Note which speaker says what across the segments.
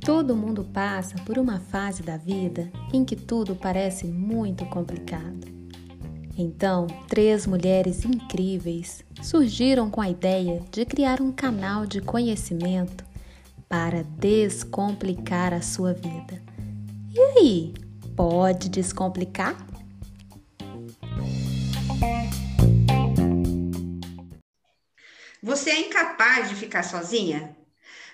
Speaker 1: Todo mundo passa por uma fase da vida em que tudo parece muito complicado. Então, três mulheres incríveis surgiram com a ideia de criar um canal de conhecimento para descomplicar a sua vida. E aí, pode descomplicar?
Speaker 2: Você é incapaz de ficar sozinha?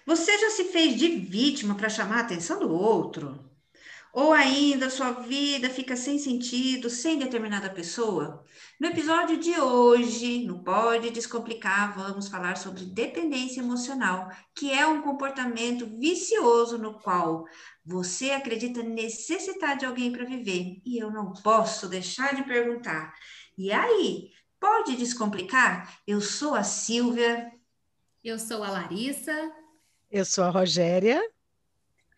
Speaker 2: Você já se fez de vítima para chamar a atenção do outro? Ou ainda sua vida fica sem sentido, sem determinada pessoa? No episódio de hoje, no Pode Descomplicar, vamos falar sobre dependência emocional, que é um comportamento vicioso no qual você acredita necessitar de alguém para viver. E eu não posso deixar de perguntar: e aí, pode descomplicar? Eu sou a Silvia.
Speaker 3: Eu sou a Larissa.
Speaker 4: Eu sou a Rogéria.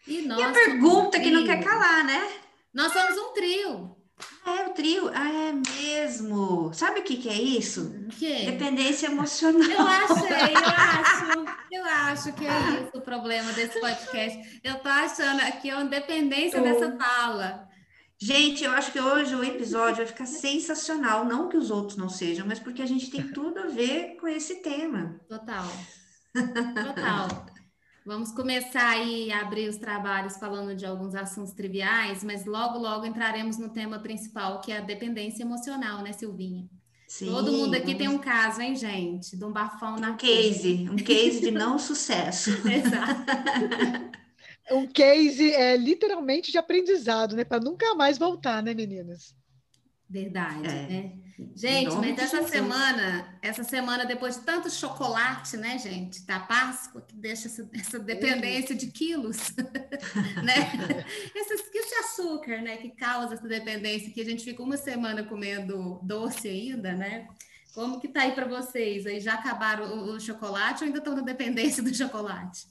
Speaker 2: E, e a pergunta um que não quer calar, né?
Speaker 3: Nós somos um trio.
Speaker 2: É, o trio. Ah, é mesmo. Sabe o que, que é isso?
Speaker 3: O quê?
Speaker 2: Dependência emocional.
Speaker 3: Eu achei, eu acho. Eu acho que é isso o problema desse podcast. Eu tô achando aqui uma dependência dessa fala.
Speaker 2: Gente, eu acho que hoje o episódio vai ficar sensacional. Não que os outros não sejam, mas porque a gente tem tudo a ver com esse tema.
Speaker 3: Total. Total. Vamos começar aí a abrir os trabalhos falando de alguns assuntos triviais, mas logo, logo entraremos no tema principal, que é a dependência emocional, né, Silvinha? Sim, Todo mundo aqui vamos... tem um caso, hein, gente? De um bafão na
Speaker 2: Um case, um case de não sucesso.
Speaker 3: Exato.
Speaker 4: Um case é literalmente de aprendizado, né? Para nunca mais voltar, né, meninas?
Speaker 3: Verdade, é. né? Gente, mas essa semana, essa semana, depois de tanto chocolate, né, gente, da Páscoa, que deixa essa, essa dependência de quilos, né? Esse, esse açúcar, né, que causa essa dependência, que a gente fica uma semana comendo doce ainda, né? Como que tá aí para vocês? Aí já acabaram o, o chocolate ou ainda estão na dependência do chocolate?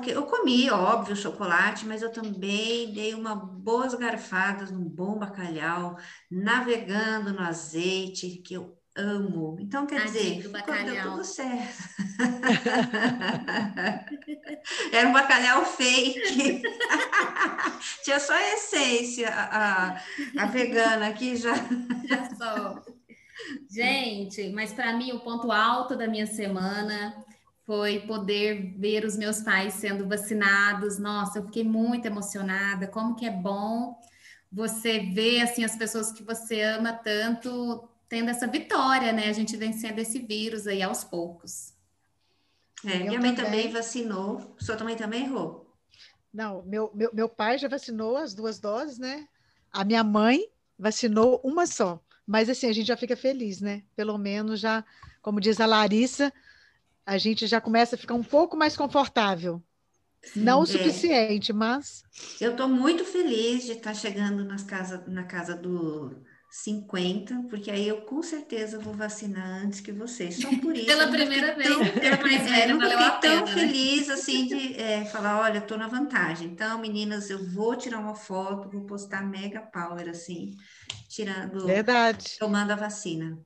Speaker 2: Que eu comi, óbvio, chocolate, mas eu também dei uma boas garfadas num bom bacalhau, navegando no azeite, que eu amo. Então, quer dizer, deu tudo certo. Era um bacalhau fake. Tinha só a essência, a, a vegana aqui já.
Speaker 3: Já só. Gente, mas para mim o ponto alto da minha semana foi poder ver os meus pais sendo vacinados. Nossa, eu fiquei muito emocionada. Como que é bom você ver assim as pessoas que você ama tanto tendo essa vitória, né? A gente vencendo esse vírus aí aos poucos.
Speaker 2: É, minha mãe também. também vacinou. Sua mãe também errou?
Speaker 4: Não, meu, meu, meu pai já vacinou as duas doses, né? A minha mãe vacinou uma só. Mas assim, a gente já fica feliz, né? Pelo menos já, como diz a Larissa, a gente já começa a ficar um pouco mais confortável. Sim, Não o é. suficiente, mas.
Speaker 2: Eu estou muito feliz de estar chegando nas casa, na casa do 50, porque aí eu com certeza vou vacinar antes que vocês. Só por isso.
Speaker 3: Pela primeira vez. Tão, mais velha,
Speaker 2: é, não
Speaker 3: fiquei
Speaker 2: tão pena, feliz né? assim de é, falar: olha, estou na vantagem. Então, meninas, eu vou tirar uma foto, vou postar mega power assim, tirando.
Speaker 4: Verdade.
Speaker 2: Tomando a vacina.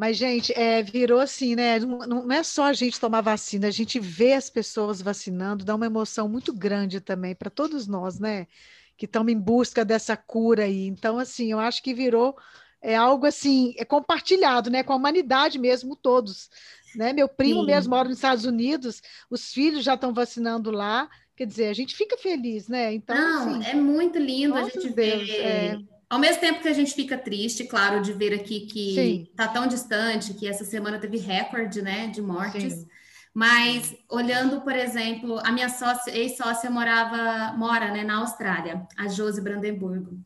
Speaker 4: Mas, gente, é, virou assim, né? Não, não, é só a gente tomar vacina, a gente vê as pessoas vacinando, dá uma emoção muito grande também para todos nós, né? Que estamos em busca dessa cura aí. Então, assim, eu acho que virou é algo assim, é compartilhado, né? Com a humanidade mesmo, todos. Né? Meu primo Sim. mesmo mora nos Estados Unidos, os filhos já estão vacinando lá. Quer dizer, a gente fica feliz, né?
Speaker 3: Então, Não, assim, é muito lindo a gente ver. É ao mesmo tempo que a gente fica triste, claro, de ver aqui que está tão distante, que essa semana teve recorde, né, de mortes. Sim. Mas olhando, por exemplo, a minha sócia, ex-sócia morava, mora, né, na Austrália, a Josi Brandenburgo,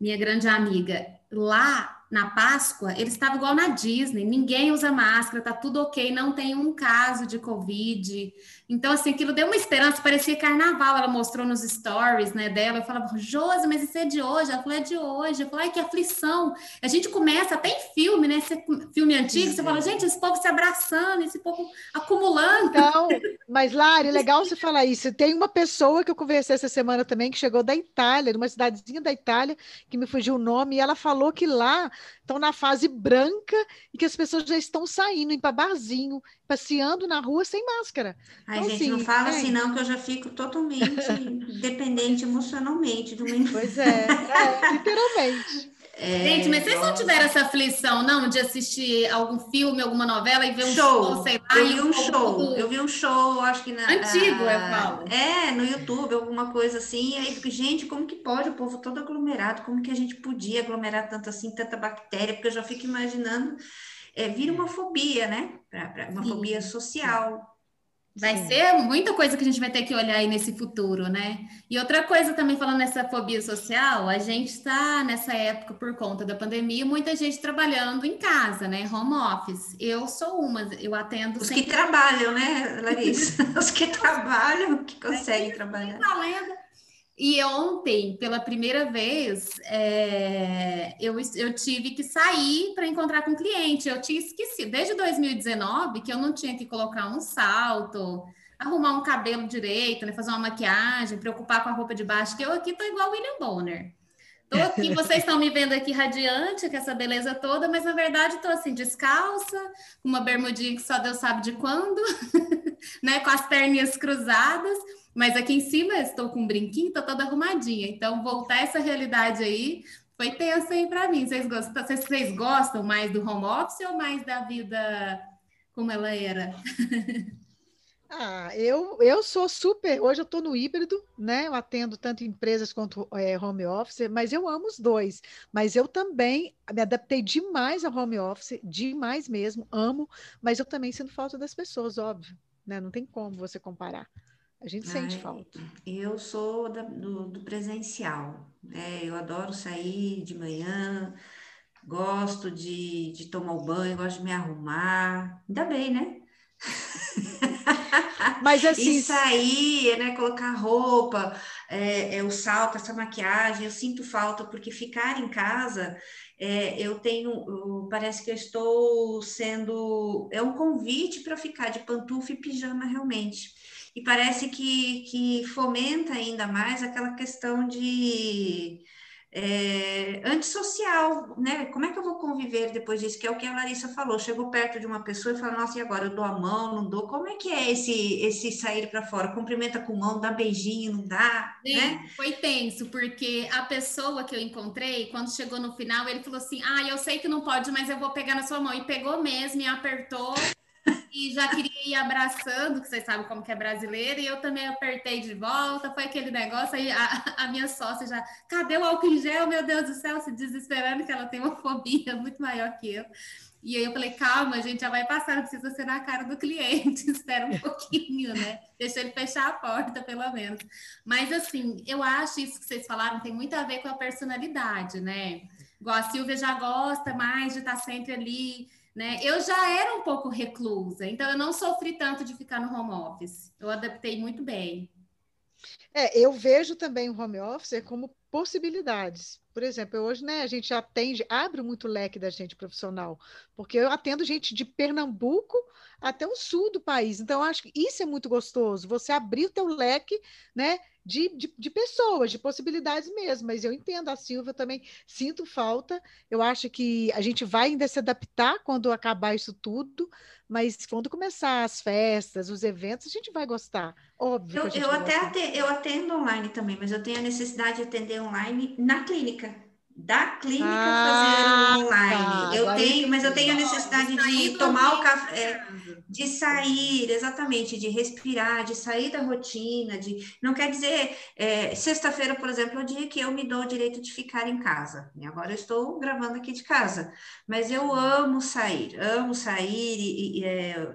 Speaker 3: minha grande amiga. Lá na Páscoa, ele estava igual na Disney, ninguém usa máscara, tá tudo ok, não tem um caso de Covid. Então, assim, aquilo deu uma esperança, parecia carnaval. Ela mostrou nos stories né, dela. Eu falava, Josi, mas isso é de hoje? Ela falou, é de hoje. Eu falei, ai, que aflição. A gente começa até em filme, né? Esse filme antigo, você fala, gente, esse povo se abraçando, esse povo acumulando.
Speaker 4: Então, mas, Lari, legal você falar isso. Tem uma pessoa que eu conversei essa semema também, que chegou da Itália, de uma cidadezinha da Itália, que me fugiu o nome, e ela falou que lá estão na fase branca e que as pessoas já estão saindo, indo para barzinho, passeando na rua sem máscara.
Speaker 2: Ai, então, gente, assim, não fala é. assim não, que eu já fico totalmente dependente emocionalmente de uma
Speaker 4: Pois é, é literalmente.
Speaker 3: É, Gente, mas vocês não tiveram essa aflição, não, de assistir algum filme, alguma novela e ver um show, show sei
Speaker 2: lá? Eu vi um show, eu vi um show, acho que na.
Speaker 3: Antigo, eu falo.
Speaker 2: É, no YouTube, alguma coisa assim. E aí, gente, como que pode o povo todo aglomerado? Como que a gente podia aglomerar tanto assim, tanta bactéria? Porque eu já fico imaginando, é, vira uma fobia, né? Pra, pra uma Sim. fobia social.
Speaker 3: Vai Sim. ser muita coisa que a gente vai ter que olhar aí nesse futuro, né? E outra coisa também falando nessa fobia social, a gente está nessa época por conta da pandemia, muita gente trabalhando em casa, né? Home office. Eu sou uma, eu atendo.
Speaker 2: Os sempre... que trabalham, né, Larissa? Os que trabalham, que conseguem é, trabalhar.
Speaker 3: E ontem, pela primeira vez, é, eu, eu tive que sair para encontrar com o cliente. Eu tinha esquecido, desde 2019, que eu não tinha que colocar um salto, arrumar um cabelo direito, né, fazer uma maquiagem, preocupar com a roupa de baixo, que eu aqui tô igual William Bonner. Tô aqui, vocês estão me vendo aqui radiante, com essa beleza toda, mas na verdade tô assim, descalça, com uma bermudinha que só Deus sabe de quando, né, com as perninhas cruzadas mas aqui em cima estou com um brinquinho, estou toda arrumadinha. Então, voltar essa realidade aí foi tenso aí para mim. Vocês gostam, vocês gostam mais do home office ou mais da vida como ela era?
Speaker 4: Ah, eu, eu sou super. Hoje eu estou no híbrido, né? Eu atendo tanto empresas quanto é, home office, mas eu amo os dois. Mas eu também me adaptei demais ao home office, demais mesmo, amo, mas eu também sinto falta das pessoas, óbvio, né? Não tem como você comparar. A gente sente Ai, falta.
Speaker 2: Eu sou da, do, do, presencial. Né? Eu adoro sair de manhã, gosto de, de tomar o banho, gosto de me arrumar. Ainda bem, né?
Speaker 4: Mas assim.
Speaker 2: E sair, né? Colocar roupa, é, é, o salto, essa maquiagem, eu sinto falta, porque ficar em casa, é, eu tenho. Parece que eu estou sendo. É um convite para ficar de pantufa e pijama realmente e parece que, que fomenta ainda mais aquela questão de é, antissocial, né? Como é que eu vou conviver depois disso? Que é o que a Larissa falou. Chegou perto de uma pessoa e fala, nossa, e agora eu dou a mão, não dou? Como é que é esse, esse sair para fora? Cumprimenta com mão, dá beijinho, não dá? Sim, né?
Speaker 3: Foi tenso, porque a pessoa que eu encontrei, quando chegou no final, ele falou assim: Ah, eu sei que não pode, mas eu vou pegar na sua mão. E pegou mesmo e apertou e já queria ir abraçando, que vocês sabem como que é brasileira, e eu também apertei de volta, foi aquele negócio, aí a, a minha sócia já, cadê o álcool em gel, meu Deus do céu, se desesperando que ela tem uma fobia muito maior que eu. E aí eu falei, calma, a gente já vai passar, não precisa ser na cara do cliente, espera um pouquinho, né? Deixa ele fechar a porta, pelo menos. Mas assim, eu acho isso que vocês falaram tem muito a ver com a personalidade, né? Igual a Silvia já gosta mais de estar sempre ali, né? Eu já era um pouco reclusa, então eu não sofri tanto de ficar no home office. Eu adaptei muito bem.
Speaker 4: É, eu vejo também o home office como possibilidades. Por exemplo, hoje né, a gente atende, abre muito leque da gente profissional, porque eu atendo gente de Pernambuco até o sul do país. Então, acho que isso é muito gostoso, você abrir o teu leque né, de, de, de, pessoas, de possibilidades mesmo. Mas eu entendo a Silvia também, sinto falta. Eu acho que a gente vai ainda se adaptar quando acabar isso tudo, mas quando começar as festas, os eventos, a gente vai gostar. Óbvio.
Speaker 2: Eu, eu até atendo, eu atendo online também, mas eu tenho a necessidade de atender online na clínica da clínica ah, fazer online. Tá, eu tenho, mas eu tenho a necessidade de tomar o café, de sair, exatamente, de respirar, de sair da rotina, de não quer dizer é, sexta-feira, por exemplo, é o dia que eu me dou o direito de ficar em casa. E agora eu estou gravando aqui de casa, mas eu amo sair, amo sair e, e é,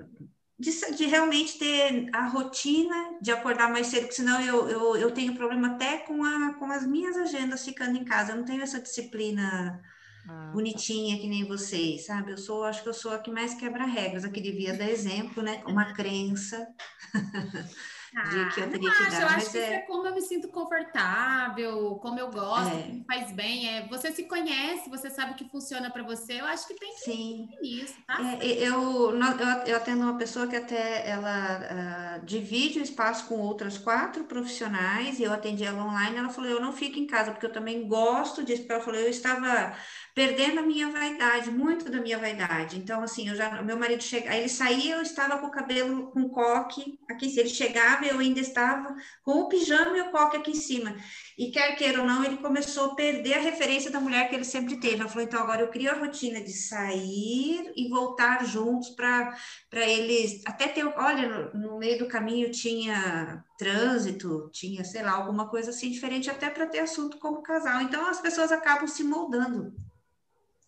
Speaker 2: de, de, realmente ter a rotina de acordar mais cedo, porque senão eu, eu, eu tenho problema até com, a, com as minhas agendas ficando em casa. Eu não tenho essa disciplina ah, tá. bonitinha que nem vocês, sabe? Eu sou, acho que eu sou a que mais quebra regras, a que devia dar exemplo, né? Uma crença. de que eu teria
Speaker 3: que
Speaker 2: acho, dar.
Speaker 3: Eu acho que é... é... como eu me sinto confortável, como eu gosto, é. me faz bem. É, você se conhece, você sabe o que funciona para você. Eu acho que tem que
Speaker 2: Sim.
Speaker 3: isso, tá?
Speaker 2: É, eu, eu, eu atendo uma pessoa que até ela uh, divide o espaço com outras quatro profissionais e eu atendi ela online. Ela falou: Eu não fico em casa, porque eu também gosto disso. Ela falou: Eu estava perdendo a minha vaidade, muito da minha vaidade. Então, assim, eu já, meu marido chega, ele saía, eu estava com o cabelo com coque aqui, ele chegava, eu ainda estava com o pijama e o coque aqui em cima. E quer queira ou não, ele começou a perder a referência da mulher que ele sempre teve. Ela falou: então agora eu crio a rotina de sair e voltar juntos para eles até ter, olha, no, no meio do caminho tinha trânsito, tinha, sei lá, alguma coisa assim diferente, até para ter assunto como casal. Então as pessoas acabam se moldando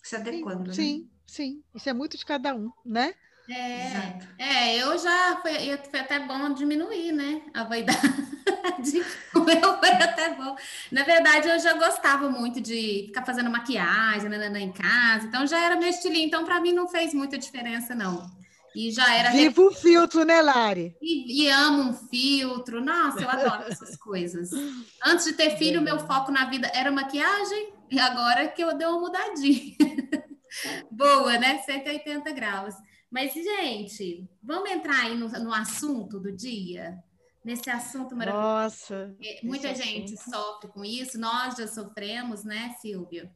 Speaker 2: se adequando.
Speaker 4: Sim, né? sim, sim. Isso é muito de cada um, né?
Speaker 3: É, é eu já foi, foi até bom diminuir, né? A vaidade. o meu foi até bom. Na verdade, eu já gostava muito de ficar fazendo maquiagem né, em casa, então já era meu estilinho. Então, para mim, não fez muita diferença, não. E já era.
Speaker 4: Viva o filtro, né, Lari?
Speaker 3: E, e, amo um filtro. Nossa, eu adoro essas coisas. Antes de ter filho, meu foco na vida era maquiagem, e agora que eu dei uma mudadinha. Boa, né? 180 graus. Mas, gente, vamos entrar aí no, no assunto do dia? Nesse assunto maravilhoso.
Speaker 4: Nossa!
Speaker 3: Muita gente assunto. sofre com isso, nós já sofremos, né, Silvia?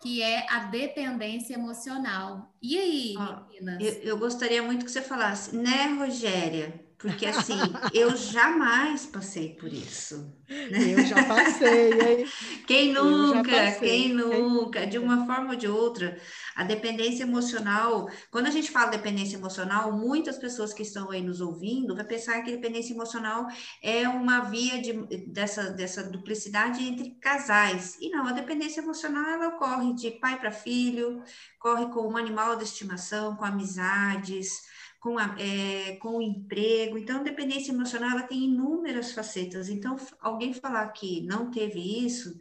Speaker 3: Que é a dependência emocional. E aí, ah, meninas?
Speaker 2: Eu, eu gostaria muito que você falasse, né, Rogéria? Porque assim, eu jamais passei por isso.
Speaker 4: Eu já passei.
Speaker 2: Quem nunca, quem nunca, de uma forma ou de outra, a dependência emocional, quando a gente fala dependência emocional, muitas pessoas que estão aí nos ouvindo vai pensar que dependência emocional é uma via de, dessa, dessa duplicidade entre casais. E não, a dependência emocional ela ocorre de pai para filho, corre com um animal de estimação, com amizades com, a, é, com o emprego. Então, dependência emocional ela tem inúmeras facetas. Então, alguém falar que não teve isso,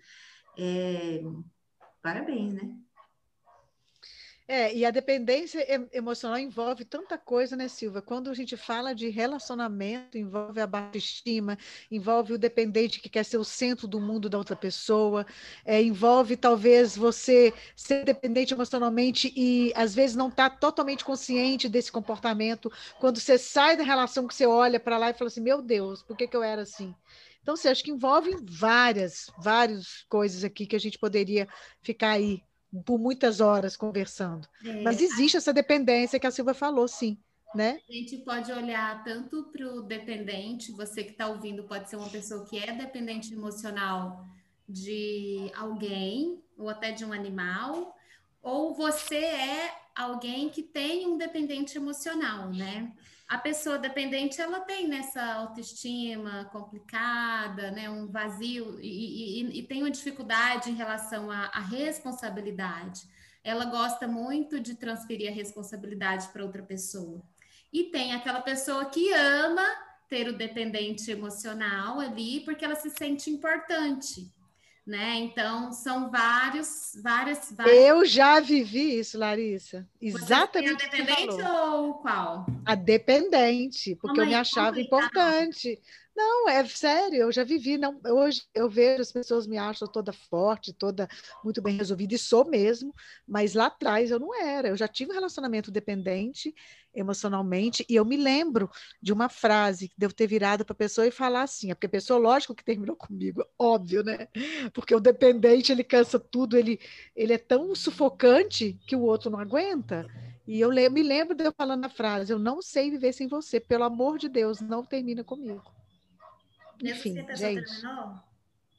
Speaker 2: é, parabéns, né?
Speaker 4: É, e a dependência emocional envolve tanta coisa, né, Silva? Quando a gente fala de relacionamento, envolve a baixa estima, envolve o dependente que quer ser o centro do mundo da outra pessoa, é, envolve talvez você ser dependente emocionalmente e às vezes não estar tá totalmente consciente desse comportamento. Quando você sai da relação que você olha para lá e fala assim, meu Deus, por que, que eu era assim? Então, você acha que envolve várias, várias coisas aqui que a gente poderia ficar aí por muitas horas conversando. É. Mas existe essa dependência que a Silva falou, sim. Né?
Speaker 3: A gente pode olhar tanto para o dependente, você que está ouvindo pode ser uma pessoa que é dependente emocional de alguém ou até de um animal, ou você é alguém que tem um dependente emocional, né? A pessoa dependente ela tem nessa autoestima complicada, né, um vazio e, e, e tem uma dificuldade em relação à, à, responsabilidade. Ela gosta muito de transferir a responsabilidade para outra pessoa. E tem aquela pessoa que ama ter o dependente emocional ali porque ela se sente importante né? Então são vários, várias, várias.
Speaker 4: Eu já vivi isso, Larissa. Exatamente.
Speaker 3: Você a dependente ou qual?
Speaker 4: A dependente, porque eu me achava importante. Não, é sério, eu já vivi. Não, hoje eu vejo as pessoas me acham toda forte, toda muito bem resolvida, e sou mesmo, mas lá atrás eu não era. Eu já tive um relacionamento dependente emocionalmente, e eu me lembro de uma frase que devo ter virado para a pessoa e falar assim, é porque a pessoa, lógico que terminou comigo, óbvio, né? Porque o dependente ele cansa tudo, ele, ele é tão sufocante que o outro não aguenta. E eu me lembro de eu falando a frase: Eu não sei viver sem você, pelo amor de Deus, não termina comigo. Enfim, gente. Terminou?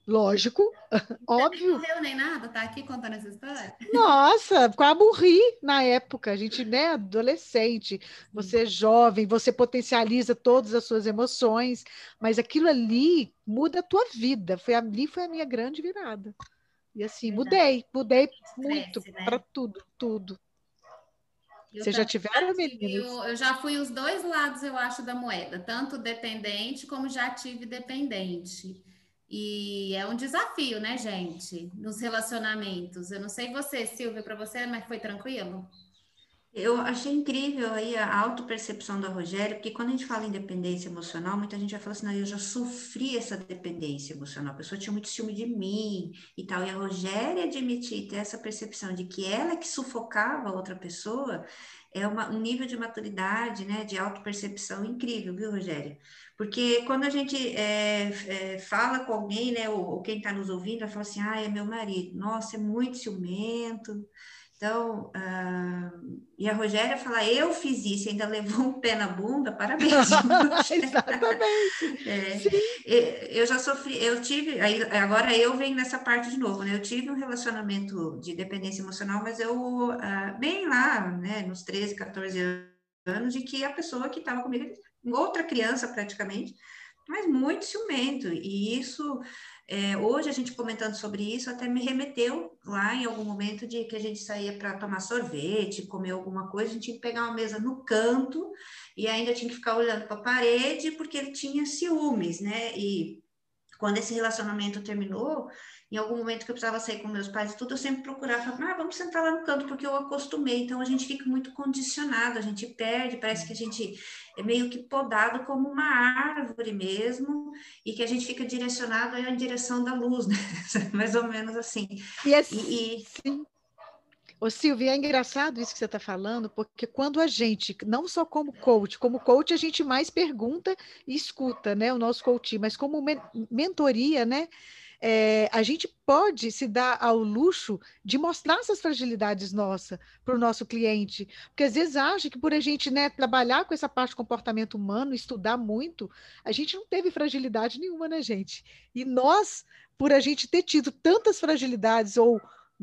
Speaker 4: Lógico, óbvio.
Speaker 3: Não morreu nem nada, tá aqui contando essa história.
Speaker 4: Nossa, quase morri na época. A gente, né, adolescente, você é jovem, você potencializa todas as suas emoções, mas aquilo ali muda a tua vida. Foi ali foi a minha grande virada. E assim, Verdade. mudei, mudei Estresse, muito né? para tudo, tudo. Vocês já tiveram, meninas?
Speaker 3: Eu, eu, já fui os dois lados, eu acho, da moeda, tanto dependente como já tive dependente. E é um desafio, né, gente, nos relacionamentos. Eu não sei você, Silvia, para você, mas foi tranquilo?
Speaker 2: Eu achei incrível aí a autopercepção da Rogério, porque quando a gente fala em dependência emocional, muita gente vai falar assim, não, eu já sofri essa dependência emocional, a pessoa tinha muito ciúme de mim e tal, e a Rogéria admitir ter essa percepção de que ela é que sufocava a outra pessoa, é uma, um nível de maturidade, né, de autopercepção incrível, viu, Rogério? Porque quando a gente é, é, fala com alguém, né, ou, ou quem está nos ouvindo, vai falar assim, ah, é meu marido, nossa, é muito ciumento, então, uh, e a Rogéria fala, eu fiz isso, ainda levou um pé na bunda, parabéns.
Speaker 4: Exatamente.
Speaker 2: É, eu já sofri, eu tive, aí, agora eu venho nessa parte de novo, né? Eu tive um relacionamento de dependência emocional, mas eu, uh, bem lá, né, nos 13, 14 anos, de que a pessoa que estava comigo, outra criança praticamente, mas muito ciumento, e isso é, hoje a gente comentando sobre isso até me remeteu lá em algum momento de que a gente saía para tomar sorvete, comer alguma coisa, a gente tinha que pegar uma mesa no canto e ainda tinha que ficar olhando para a parede porque ele tinha ciúmes, né? E quando esse relacionamento terminou, em algum momento que eu precisava sair com meus pais e tudo, eu sempre procurava, ah, vamos sentar lá no canto, porque eu acostumei. Então a gente fica muito condicionado, a gente perde, parece que a gente é meio que podado como uma árvore mesmo, e que a gente fica direcionado em direção da luz, né? Mais ou menos assim.
Speaker 4: E, assim, e, e... Sim. Ô, Silvia, é engraçado isso que você está falando, porque quando a gente, não só como coach, como coach a gente mais pergunta e escuta, né, o nosso coach, mas como mentoria, né, é, a gente pode se dar ao luxo de mostrar essas fragilidades nossas para o nosso cliente, porque às vezes acha que por a gente né, trabalhar com essa parte do comportamento humano, estudar muito, a gente não teve fragilidade nenhuma, né, gente? E nós, por a gente ter tido tantas fragilidades ou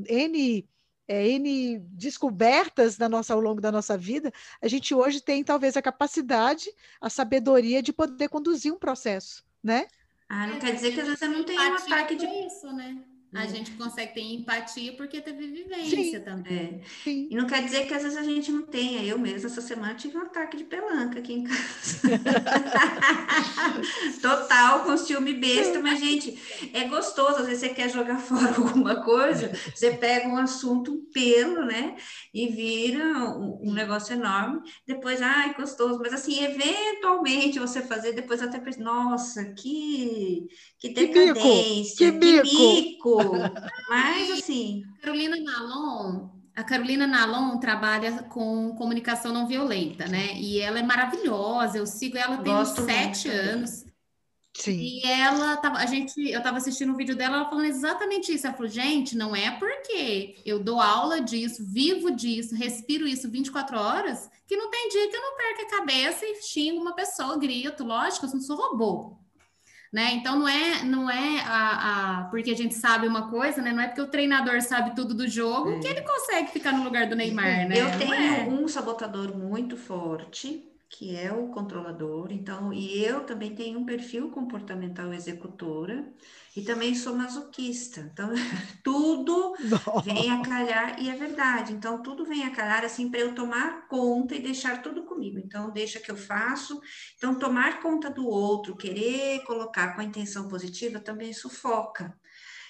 Speaker 4: N é, N descobertas da nossa, ao longo da nossa vida, a gente hoje tem talvez a capacidade, a sabedoria de poder conduzir um processo, né?
Speaker 2: Ah, não é, quer dizer que às vezes você não tem um ataque de.
Speaker 3: Isso, né? A hum. gente consegue ter empatia porque teve vivência Sim. também.
Speaker 2: É. Sim. E não quer dizer que às vezes a gente não tenha. Eu mesma, essa semana, tive um ataque de pelanca aqui em casa. Total, com ciúme besta, mas, gente, é gostoso. Às vezes você quer jogar fora alguma coisa, você pega um assunto, um pelo, né? E vira um, um negócio enorme. Depois, ai, gostoso. Mas, assim, eventualmente você fazer, depois até pensa, nossa, que, que decadência, que mico! Que mico. Mas assim.
Speaker 3: Carolina Nalon, a Carolina Nalon trabalha com comunicação não violenta, né? E ela é maravilhosa. Eu sigo ela tem uns sete anos. Sim. E ela tava, a gente, eu estava assistindo um vídeo dela, ela falando exatamente isso. Ela falou, gente, não é porque eu dou aula disso, vivo disso, respiro isso 24 horas, que não tem dia que eu não perca a cabeça e xingo uma pessoa, grito, lógico, eu não sou robô né? Então não é não é a, a, porque a gente sabe uma coisa, né? Não é porque o treinador sabe tudo do jogo é. que ele consegue ficar no lugar do Neymar, né?
Speaker 2: Eu tenho é. um sabotador muito forte que é o controlador, então, e eu também tenho um perfil comportamental executora e também sou masoquista. Então, tudo vem a calhar, e é verdade. Então, tudo vem a calhar assim para eu tomar conta e deixar tudo comigo. Então, deixa que eu faço. Então, tomar conta do outro, querer colocar com a intenção positiva também sufoca.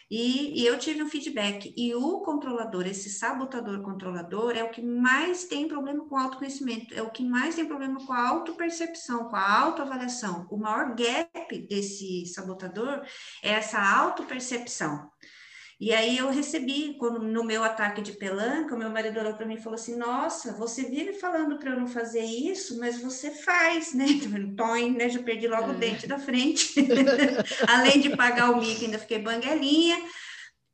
Speaker 2: E, e, eu tive um feedback. E o controlador, esse sabotador controlador, é o que mais tem problema com autoconhecimento, é o que mais tem problema com a autopercepção, com a autoavaliação. O maior gap desse sabotador é essa autopercepção. E aí eu recebi, quando, no meu ataque de pelanca, o meu marido olhou para mim e falou assim: Nossa, você vive falando para eu não fazer isso, mas você faz, né? Toim, né? Já perdi logo é. o dente da frente. Além de pagar o mico, ainda fiquei banguelinha.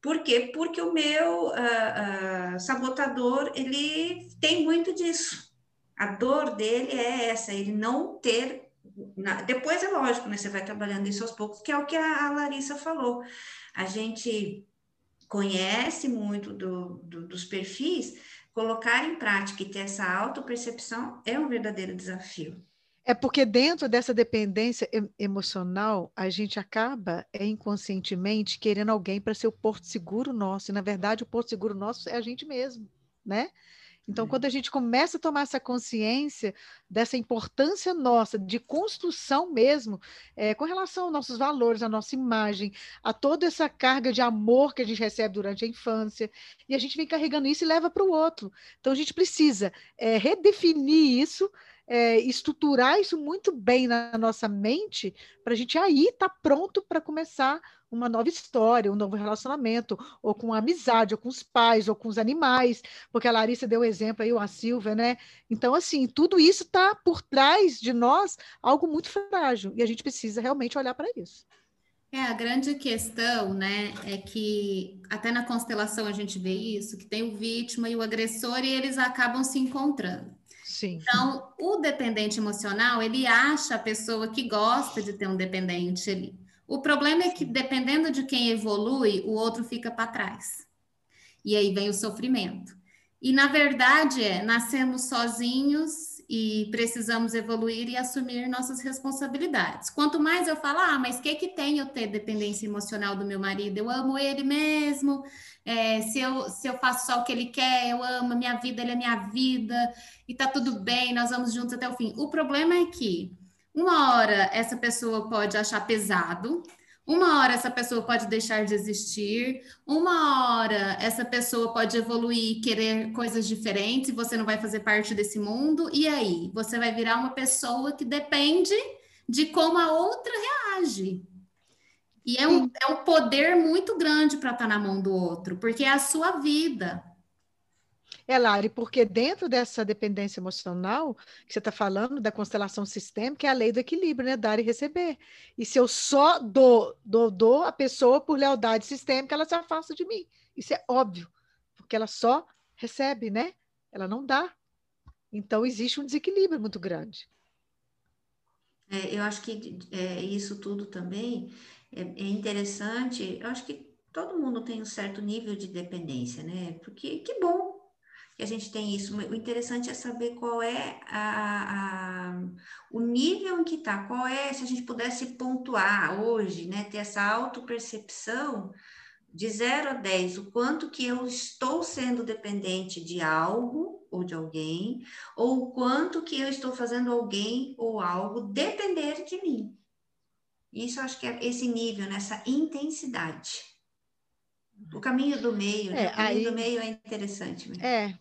Speaker 2: Por quê? Porque o meu uh, uh, sabotador, ele tem muito disso. A dor dele é essa, ele não ter. Na... Depois é lógico, né? Você vai trabalhando isso aos poucos, que é o que a, a Larissa falou. A gente conhece muito do, do, dos perfis, colocar em prática e ter essa autopercepção é um verdadeiro desafio.
Speaker 4: É porque dentro dessa dependência emocional, a gente acaba é, inconscientemente querendo alguém para ser o porto seguro nosso. E, na verdade, o porto seguro nosso é a gente mesmo, né? Então, quando a gente começa a tomar essa consciência dessa importância nossa de construção mesmo, é, com relação aos nossos valores, à nossa imagem, a toda essa carga de amor que a gente recebe durante a infância, e a gente vem carregando isso e leva para o outro. Então, a gente precisa é, redefinir isso é, estruturar isso muito bem na nossa mente para a gente aí estar tá pronto para começar uma nova história, um novo relacionamento, ou com amizade, ou com os pais, ou com os animais, porque a Larissa deu exemplo aí, a Silvia, né? Então, assim, tudo isso está por trás de nós algo muito frágil, e a gente precisa realmente olhar para isso.
Speaker 3: É, a grande questão, né, é que até na constelação a gente vê isso, que tem o vítima e o agressor e eles acabam se encontrando.
Speaker 4: Sim.
Speaker 3: Então, o dependente emocional, ele acha a pessoa que gosta de ter um dependente ali. O problema é que, dependendo de quem evolui, o outro fica para trás. E aí vem o sofrimento. E, na verdade, é, nascemos sozinhos e precisamos evoluir e assumir nossas responsabilidades. Quanto mais eu falo, ah, mas o que, que tem eu ter dependência emocional do meu marido? Eu amo ele mesmo, é, se, eu, se eu faço só o que ele quer, eu amo minha vida, ele é minha vida, e tá tudo bem, nós vamos juntos até o fim. O problema é que uma hora essa pessoa pode achar pesado, uma hora essa pessoa pode deixar de existir, uma hora essa pessoa pode evoluir e querer coisas diferentes, você não vai fazer parte desse mundo, e aí? Você vai virar uma pessoa que depende de como a outra reage. E é um, é um poder muito grande para estar tá na mão do outro, porque é a sua vida.
Speaker 4: É, Lari, porque dentro dessa dependência emocional que você está falando, da constelação sistêmica, é a lei do equilíbrio, né? Dar e receber. E se eu só dou, dou, dou a pessoa por lealdade sistêmica, ela se afasta de mim. Isso é óbvio, porque ela só recebe, né? Ela não dá. Então, existe um desequilíbrio muito grande.
Speaker 2: É, eu acho que é, isso tudo também é, é interessante. Eu acho que todo mundo tem um certo nível de dependência, né? Porque que bom que a gente tem isso. O interessante é saber qual é a, a, o nível em que está, qual é, se a gente pudesse pontuar hoje, né, ter essa autopercepção de 0 a 10, o quanto que eu estou sendo dependente de algo ou de alguém, ou o quanto que eu estou fazendo alguém ou algo depender de mim. Isso eu acho que é esse nível, nessa intensidade. O caminho do meio, né? é, o caminho aí, do meio é interessante. Mesmo.
Speaker 4: É,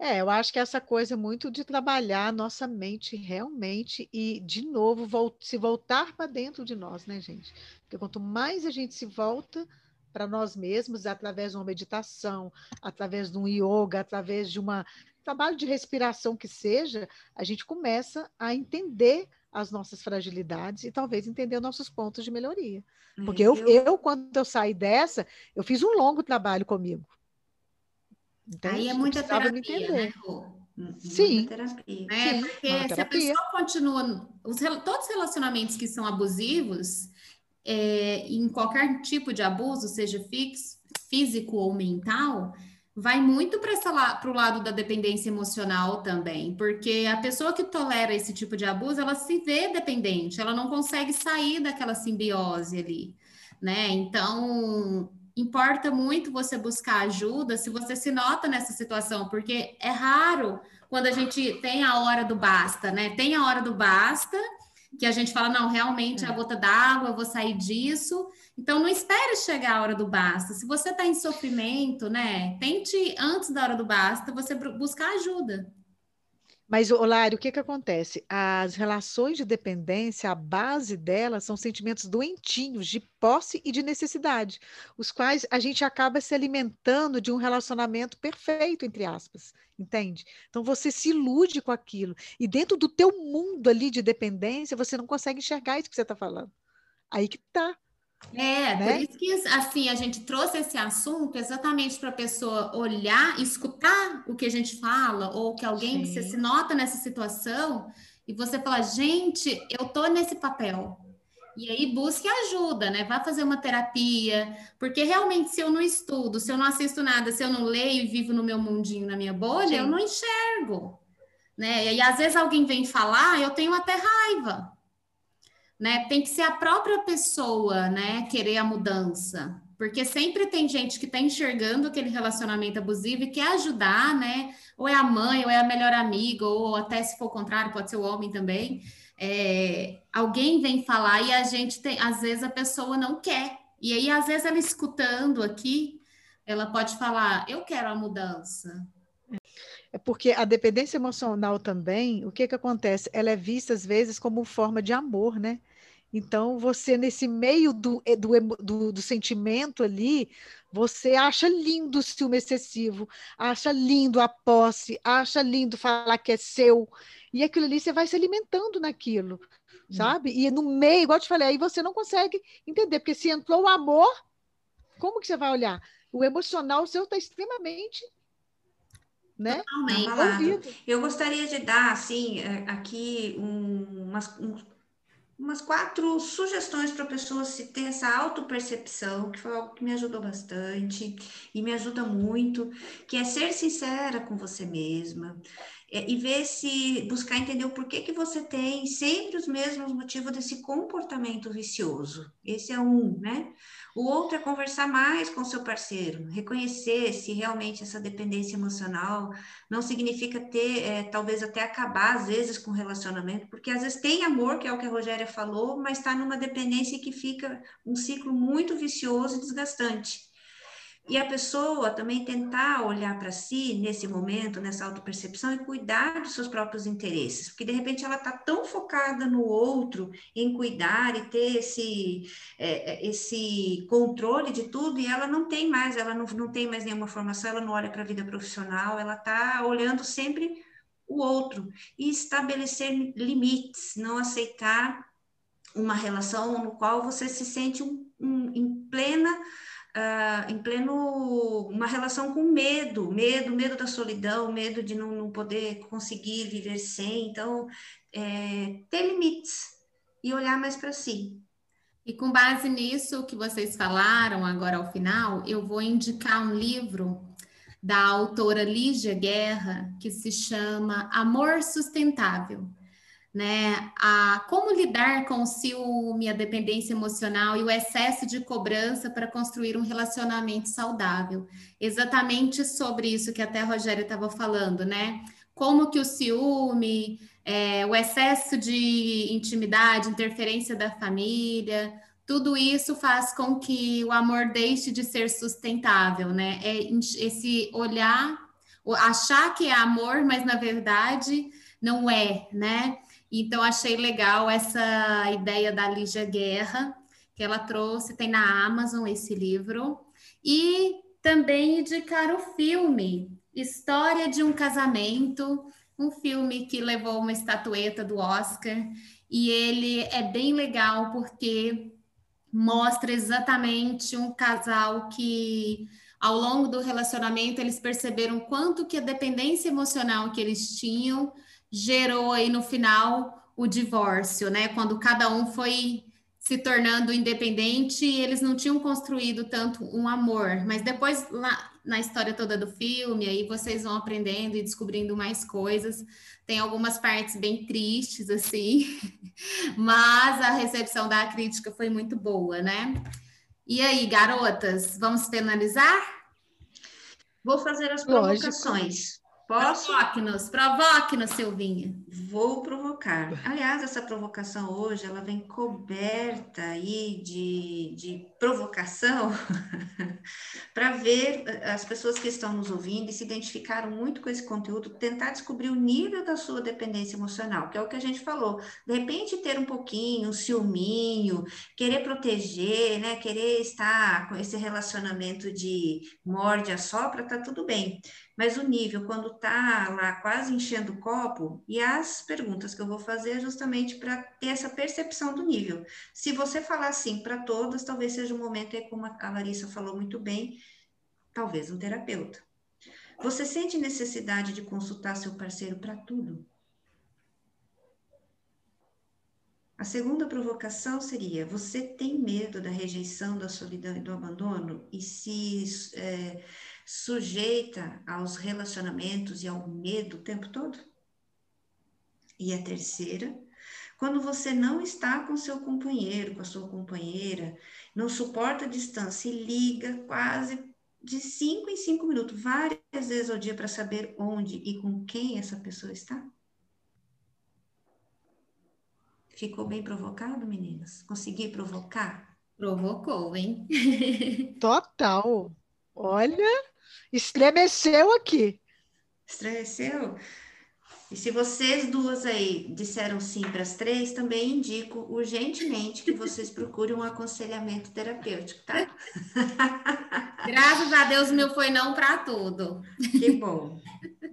Speaker 4: é, eu acho que essa coisa é muito de trabalhar a nossa mente realmente e, de novo, se voltar para dentro de nós, né, gente? Porque quanto mais a gente se volta para nós mesmos, através de uma meditação, através de um yoga, através de um trabalho de respiração que seja, a gente começa a entender as nossas fragilidades e talvez entender nossos pontos de melhoria. Porque eu, eu, quando eu saí dessa, eu fiz um longo trabalho comigo
Speaker 3: então, Aí é muita terapia, né, Rô?
Speaker 4: Sim.
Speaker 3: Terapia. É, Sim, porque se a pessoa continua. Os, todos os relacionamentos que são abusivos, é, em qualquer tipo de abuso, seja fix, físico ou mental, vai muito para o lado da dependência emocional também, porque a pessoa que tolera esse tipo de abuso, ela se vê dependente, ela não consegue sair daquela simbiose ali, né? Então, importa muito você buscar ajuda se você se nota nessa situação, porque é raro quando a gente tem a hora do basta, né? Tem a hora do basta, que a gente fala, não, realmente é a gota d'água, eu vou sair disso. Então, não espere chegar a hora do basta. Se você está em sofrimento, né? Tente, antes da hora do basta, você buscar ajuda.
Speaker 4: Mas, Olário, o que, que acontece? As relações de dependência, a base delas são sentimentos doentinhos de posse e de necessidade, os quais a gente acaba se alimentando de um relacionamento perfeito, entre aspas, entende? Então você se ilude com aquilo. E dentro do teu mundo ali de dependência, você não consegue enxergar isso que você está falando. Aí que está.
Speaker 3: É, né? por isso que assim a gente trouxe esse assunto exatamente para a pessoa olhar, escutar o que a gente fala, ou que alguém Sim. que você se nota nessa situação, e você fala, gente, eu tô nesse papel. E aí busque ajuda, né? Vá fazer uma terapia, porque realmente, se eu não estudo, se eu não assisto nada, se eu não leio e vivo no meu mundinho, na minha bolha, Sim. eu não enxergo. Né? E às vezes alguém vem falar, eu tenho até raiva né? Tem que ser a própria pessoa, né, querer a mudança. Porque sempre tem gente que está enxergando aquele relacionamento abusivo e quer ajudar, né? Ou é a mãe, ou é a melhor amiga, ou até se for o contrário, pode ser o homem também. É, alguém vem falar e a gente tem, às vezes a pessoa não quer. E aí, às vezes, ela escutando aqui, ela pode falar: Eu quero a mudança.
Speaker 4: É porque a dependência emocional também, o que, que acontece? Ela é vista, às vezes, como forma de amor, né? Então, você, nesse meio do, eh, do, do, do, sentimento ali, você acha lindo o ciúme excessivo, acha lindo a posse, acha lindo falar que é seu, e aquilo ali você vai se alimentando naquilo, hum. sabe? E no meio, igual eu te falei, aí você não consegue entender, porque se entrou o amor, como que você vai olhar? O emocional seu está extremamente né?
Speaker 2: Totalmente. Eu gostaria de dar, assim, eh, aqui um, umas, um, umas quatro sugestões para a pessoa se ter essa autopercepção, que foi algo que me ajudou bastante e me ajuda muito, que é ser sincera com você mesma é, e ver se buscar entender o porquê que você tem sempre os mesmos motivos desse comportamento vicioso. Esse é um, né? O outro é conversar mais com seu parceiro, reconhecer se realmente essa dependência emocional não significa ter, é, talvez até acabar às vezes com o relacionamento, porque às vezes tem amor, que é o que a Rogéria falou, mas está numa dependência que fica um ciclo muito vicioso e desgastante. E a pessoa também tentar olhar para si nesse momento, nessa autopercepção, e cuidar dos seus próprios interesses, porque de repente ela está tão focada no outro, em cuidar e ter esse, é, é, esse controle de tudo, e ela não tem mais, ela não, não tem mais nenhuma formação, ela não olha para a vida profissional, ela está olhando sempre o outro, e estabelecer limites, não aceitar uma relação no qual você se sente um, um, em plena uh, em pleno uma relação com medo, medo, medo da solidão, medo de não, não poder conseguir viver sem. Então, é, ter limites e olhar mais para si.
Speaker 3: E com base nisso que vocês falaram agora ao final, eu vou indicar um livro da autora Lígia Guerra que se chama Amor Sustentável né? A como lidar com o ciúme, a dependência emocional e o excesso de cobrança para construir um relacionamento saudável. Exatamente sobre isso que até a estava falando, né? Como que o ciúme, é, o excesso de intimidade, interferência da família, tudo isso faz com que o amor deixe de ser sustentável, né? É esse olhar, achar que é amor, mas na verdade não é, né? Então, achei legal essa ideia da Lígia Guerra, que ela trouxe, tem na Amazon esse livro. E também indicar o filme História de um Casamento, um filme que levou uma estatueta do Oscar. E ele é bem legal porque mostra exatamente um casal que ao longo do relacionamento eles perceberam quanto que a dependência emocional que eles tinham gerou aí no final o divórcio, né? Quando cada um foi se tornando independente e eles não tinham construído tanto um amor. Mas depois, lá na história toda do filme, aí vocês vão aprendendo e descobrindo mais coisas. Tem algumas partes bem tristes, assim, mas a recepção da crítica foi muito boa, né? E aí, garotas, vamos finalizar?
Speaker 2: Vou fazer as provocações.
Speaker 3: Posso? Provoque-nos, provoque-nos, Silvinha.
Speaker 2: Vou provocar. Aliás, essa provocação hoje, ela vem coberta aí de, de provocação para ver eh, as pessoas que estão nos ouvindo e se identificaram muito com esse conteúdo, tentar descobrir o nível da sua dependência emocional, que é o que a gente falou. De repente, ter um pouquinho, um ciúminho, querer proteger, né? Querer estar com esse relacionamento de morde a sopra, tá tudo bem mas o nível, quando está lá quase enchendo o copo, e as perguntas que eu vou fazer é justamente para ter essa percepção do nível. Se você falar assim para todas, talvez seja um momento aí, como a Larissa falou muito bem, talvez um terapeuta. Você sente necessidade de consultar seu parceiro para tudo? A segunda provocação seria: você tem medo da rejeição, da solidão e do abandono? E se é, sujeita aos relacionamentos e ao medo o tempo todo? E a terceira, quando você não está com seu companheiro, com a sua companheira, não suporta a distância e liga quase de cinco em cinco minutos, várias vezes ao dia, para saber onde e com quem essa pessoa está? Ficou bem provocado, meninas? Consegui provocar?
Speaker 3: Provocou, hein?
Speaker 4: Total. Olha, estremeceu aqui.
Speaker 2: Estremeceu? E se vocês duas aí disseram sim para as três, também indico urgentemente que vocês procurem um aconselhamento terapêutico, tá?
Speaker 3: Graças a Deus, meu foi não para tudo.
Speaker 2: Que bom.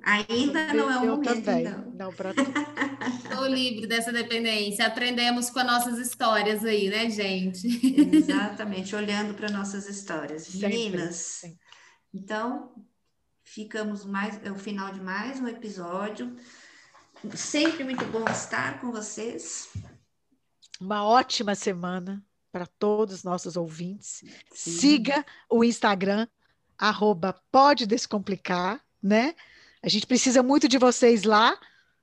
Speaker 2: Ainda não é o
Speaker 4: Eu
Speaker 2: momento,
Speaker 4: também.
Speaker 2: então.
Speaker 4: Não para tudo.
Speaker 3: Estou livre dessa dependência. Aprendemos com as nossas histórias aí, né, gente?
Speaker 2: Exatamente, olhando para nossas histórias.
Speaker 4: Sempre,
Speaker 2: Meninas,
Speaker 4: sempre.
Speaker 2: então, ficamos mais, é o final de mais um episódio. Sempre muito bom estar com vocês.
Speaker 4: Uma ótima semana para todos os nossos ouvintes.
Speaker 2: Sim.
Speaker 4: Siga o Instagram, arroba Pode Descomplicar, né? A gente precisa muito de vocês lá,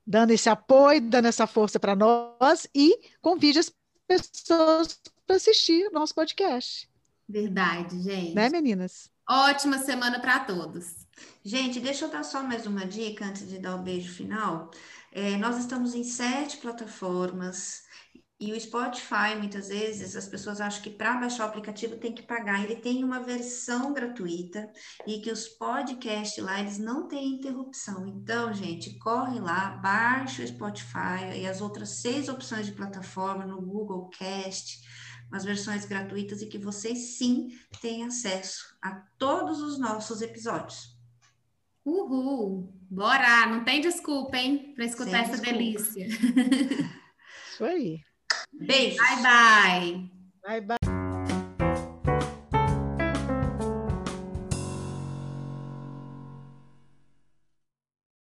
Speaker 4: dando esse apoio, dando essa força para nós e convide as pessoas para assistir o nosso podcast,
Speaker 3: Verdade, gente.
Speaker 4: né, meninas?
Speaker 3: Ótima semana para todos.
Speaker 2: Gente, deixa eu dar só mais uma dica antes de dar o beijo final. É, nós estamos em sete plataformas e o Spotify, muitas vezes, as pessoas acham que para baixar o aplicativo tem que pagar. Ele tem uma versão gratuita e que os podcasts lá, eles não têm interrupção. Então, gente, corre lá, baixa o Spotify e as outras seis opções de plataforma no Google Cast, as versões gratuitas e que vocês sim têm acesso a todos os nossos episódios.
Speaker 3: Uhul! Bora! Não tem desculpa, hein, para escutar
Speaker 2: Sem
Speaker 3: essa
Speaker 2: desculpa.
Speaker 3: delícia.
Speaker 4: Isso aí.
Speaker 2: Beijos!
Speaker 3: Bye, bye!
Speaker 4: Bye, bye.